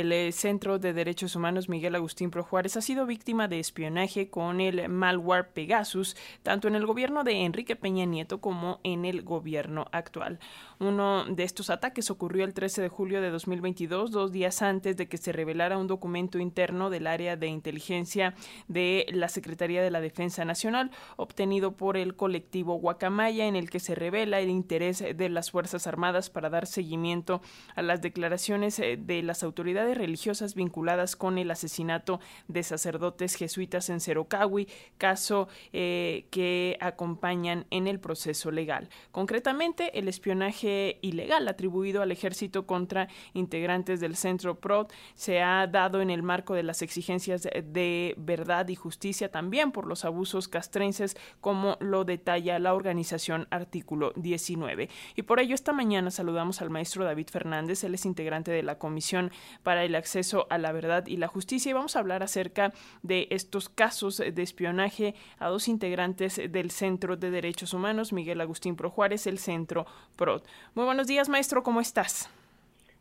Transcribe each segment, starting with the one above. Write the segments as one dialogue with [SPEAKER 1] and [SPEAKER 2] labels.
[SPEAKER 1] el eh, Centro de Derechos Humanos Miguel Agustín Pro Juárez ha sido víctima de espionaje con el malware Pegasus, tanto en el gobierno de Enrique Peña Nieto como en el gobierno actual. Uno de estos ataques ocurrió el 13 de julio de 2022, dos días antes de que se revelara un documento interno del área de inteligencia de la Secretaría de la Defensa Nacional, obtenido por el colectivo Guacamaya, en el que se revela el interés de las Fuerzas Armadas para dar seguimiento a las declaraciones eh, de las autoridades religiosas vinculadas con el asesinato de sacerdotes jesuitas en Cerocahui, caso eh, que acompañan en el proceso legal. Concretamente, el espionaje ilegal atribuido al ejército contra integrantes del Centro PROD se ha dado en el marco de las exigencias de verdad y justicia también por los abusos castrenses como lo detalla la organización artículo 19. Y por ello esta mañana saludamos al maestro David Fernández, él es integrante de la Comisión para el Acceso a la Verdad y la Justicia y vamos a hablar acerca de estos casos de espionaje a dos integrantes del Centro de Derechos Humanos, Miguel Agustín Pro Juárez, el Centro PROD. Muy buenos días, maestro, ¿cómo estás?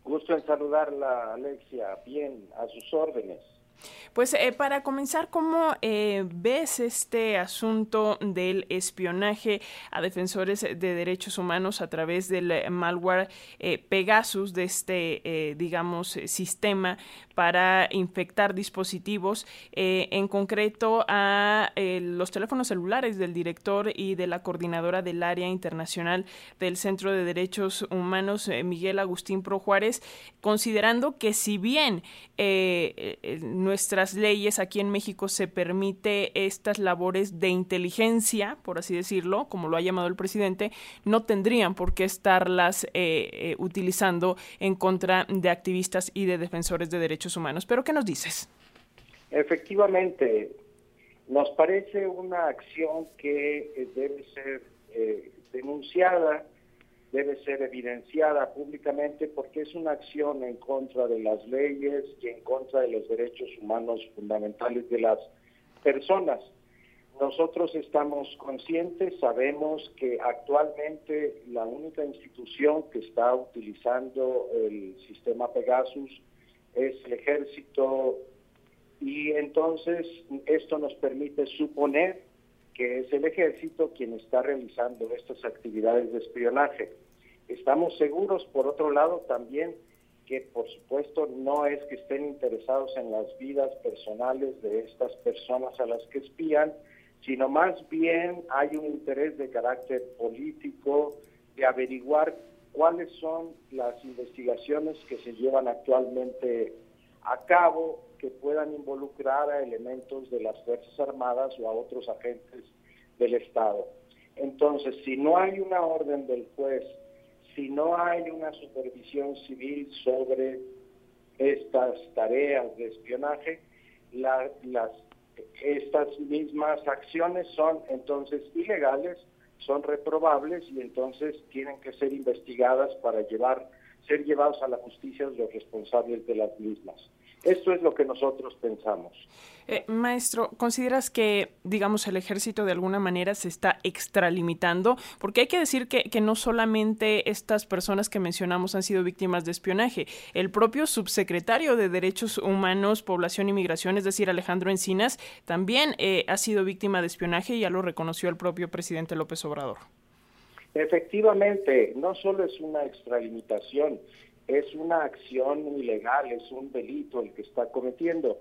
[SPEAKER 2] Gusto en saludarla, Alexia. Bien, a sus órdenes.
[SPEAKER 1] Pues eh, para comenzar, ¿cómo eh, ves este asunto del espionaje a defensores de derechos humanos a través del eh, malware Pegasus, de este, digamos, sistema para infectar dispositivos, en concreto a los teléfonos celulares del director y de la coordinadora del área internacional del Centro de Derechos Humanos, Miguel Agustín Pro Juárez, considerando que si bien nuestras leyes aquí en México se permite estas labores de inteligencia, por así decirlo, como lo ha llamado el presidente, no tendrían por qué estarlas eh, eh, utilizando en contra de activistas y de defensores de derechos humanos. Pero ¿qué nos dices?
[SPEAKER 2] Efectivamente, nos parece una acción que eh, debe ser denunciada debe ser evidenciada públicamente porque es una acción en contra de las leyes y en contra de los derechos humanos fundamentales de las personas. Nosotros estamos conscientes, sabemos que actualmente la única institución que está utilizando el sistema Pegasus es el ejército y entonces esto nos permite suponer que es el ejército quien está realizando estas actividades de espionaje. Estamos seguros, por otro lado, también que por supuesto no es que estén interesados en las vidas personales de estas personas a las que espían, sino más bien hay un interés de carácter político de averiguar cuáles son las investigaciones que se llevan actualmente a cabo que puedan involucrar a elementos de las Fuerzas Armadas o a otros agentes del Estado. Entonces, si no hay una orden del juez, si no hay una supervisión civil sobre estas tareas de espionaje, las, estas mismas acciones son entonces ilegales, son reprobables y entonces tienen que ser investigadas para llevar, ser llevados a la justicia los responsables de las mismas. Esto es lo que nosotros pensamos.
[SPEAKER 1] Eh, maestro, ¿consideras que, digamos, el ejército de alguna manera se está extralimitando? Porque hay que decir que, que, no solamente estas personas que mencionamos han sido víctimas de espionaje. El propio subsecretario de Derechos Humanos, Población y Migración, es decir, Alejandro Encinas, también eh, ha sido víctima de espionaje y ya lo reconoció el propio presidente López Obrador.
[SPEAKER 2] Efectivamente, no solo es una extralimitación, es una acción ilegal, es un delito el que está cometiendo.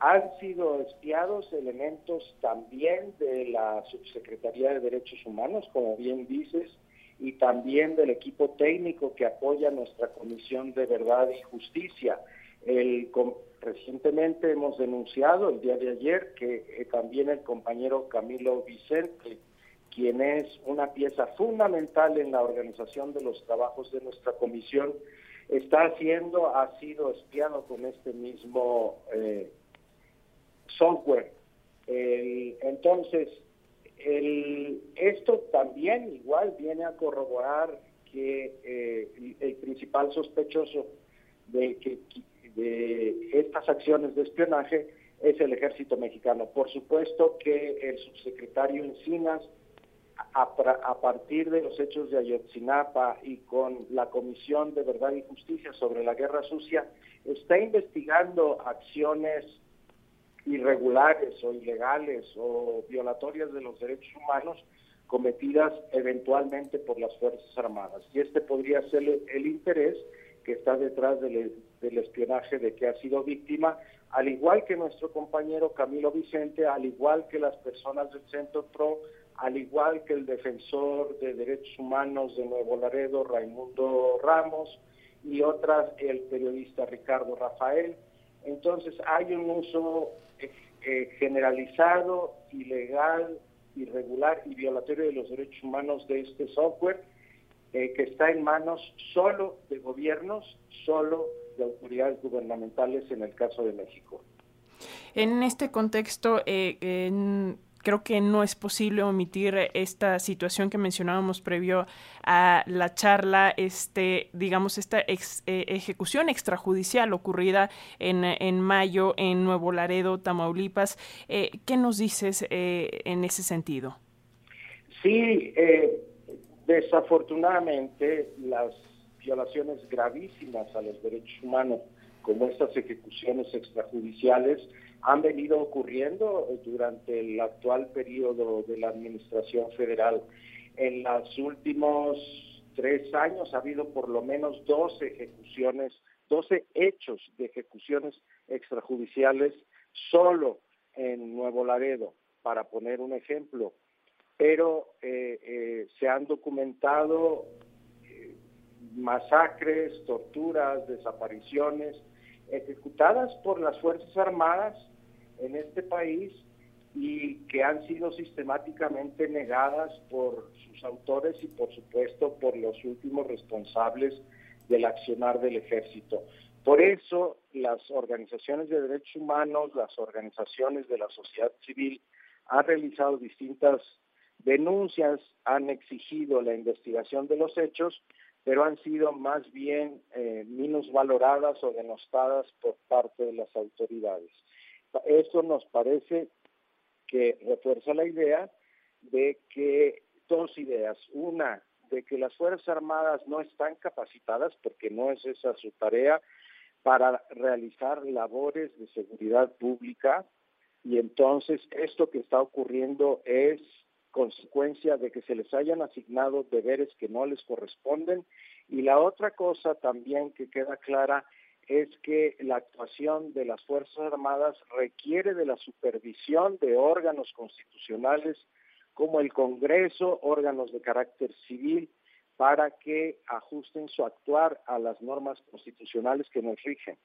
[SPEAKER 2] Han sido espiados elementos también de la Subsecretaría de Derechos Humanos, como bien dices, y también del equipo técnico que apoya nuestra Comisión de Verdad y Justicia. El, recientemente hemos denunciado el día de ayer que eh, también el compañero Camilo Vicente, quien es una pieza fundamental en la organización de los trabajos de nuestra comisión, está haciendo, ha sido espiado con este mismo eh, software. entonces, el, esto también igual viene a corroborar que eh, el, principal sospechoso de, que, de estas acciones de espionaje es el ejército mexicano. Por supuesto que el subsecretario Encinas a, partir de los hechos de Ayotzinapa y con la Comisión de Verdad y Justicia sobre la Guerra Sucia, está investigando acciones irregulares o ilegales o violatorias de los derechos humanos cometidas eventualmente por las Fuerzas Armadas. Y este podría ser el, interés que está detrás del, del espionaje de que ha sido víctima, al igual que nuestro compañero Camilo Vicente, al igual que las personas del Centro PRO, al igual que el defensor de derechos humanos de Nuevo Laredo, Raimundo Ramos, y otras, el periodista Ricardo Rafael. Entonces hay un uso eh, eh, generalizado, ilegal, irregular y violatorio de los derechos humanos de este software eh, que está en manos solo de gobiernos, solo de autoridades gubernamentales en el caso de México.
[SPEAKER 1] En este contexto, en creo que no es posible omitir esta situación que mencionábamos previo a la charla, este, digamos, esta eh, ejecución extrajudicial ocurrida en, en, mayo en Nuevo Laredo, Tamaulipas. Eh, ¿Qué nos dices eh, en ese sentido?
[SPEAKER 2] Sí, desafortunadamente las violaciones gravísimas a los derechos humanos, como estas ejecuciones extrajudiciales, han venido ocurriendo durante el actual periodo de la Administración Federal. En los últimos tres años ha habido por lo menos 12 ejecuciones, 12 hechos de ejecuciones extrajudiciales solo en Nuevo Laredo, para poner un ejemplo. Pero eh, eh, se han documentado masacres, torturas, desapariciones ejecutadas por las Fuerzas Armadas en este país y que han sido sistemáticamente negadas por sus autores y por supuesto por los últimos responsables del accionar del ejército. Por eso las organizaciones de derechos humanos, las organizaciones de la sociedad civil han realizado distintas denuncias, han exigido la investigación de los hechos, pero han sido más bien eh, menos valoradas o denostadas por parte de las autoridades. Esto nos parece que refuerza la idea de que dos ideas. Una, de que las Fuerzas Armadas no están capacitadas, porque no es esa su tarea, para realizar labores de seguridad pública. Y entonces esto que está ocurriendo es consecuencia de que se les hayan asignado deberes que no les corresponden. Y la otra cosa también que queda clara es que la actuación de las Fuerzas Armadas requiere de la supervisión de órganos constitucionales como el Congreso, órganos de carácter civil, para que ajusten su actuar a las normas constitucionales que nos rigen.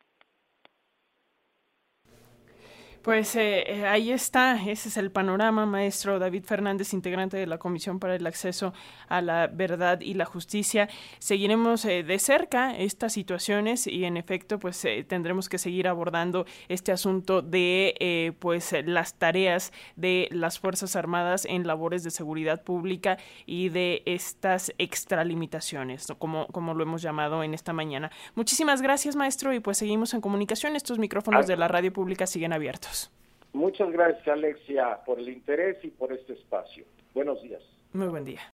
[SPEAKER 1] Pues eh, eh, ahí está, ese es el panorama, maestro David Fernández, integrante de la Comisión para el Acceso a la Verdad y la Justicia. Seguiremos eh, de cerca estas situaciones y en efecto, pues tendremos que seguir abordando este asunto de pues las tareas de las Fuerzas Armadas en labores de seguridad pública y de estas extralimitaciones, como, como lo hemos llamado en esta mañana. Muchísimas gracias, maestro, y pues seguimos en comunicación. Estos micrófonos de la radio pública siguen abiertos.
[SPEAKER 2] Muchas gracias, Alexia, por el interés y por este espacio. Buenos días.
[SPEAKER 1] Muy buen día.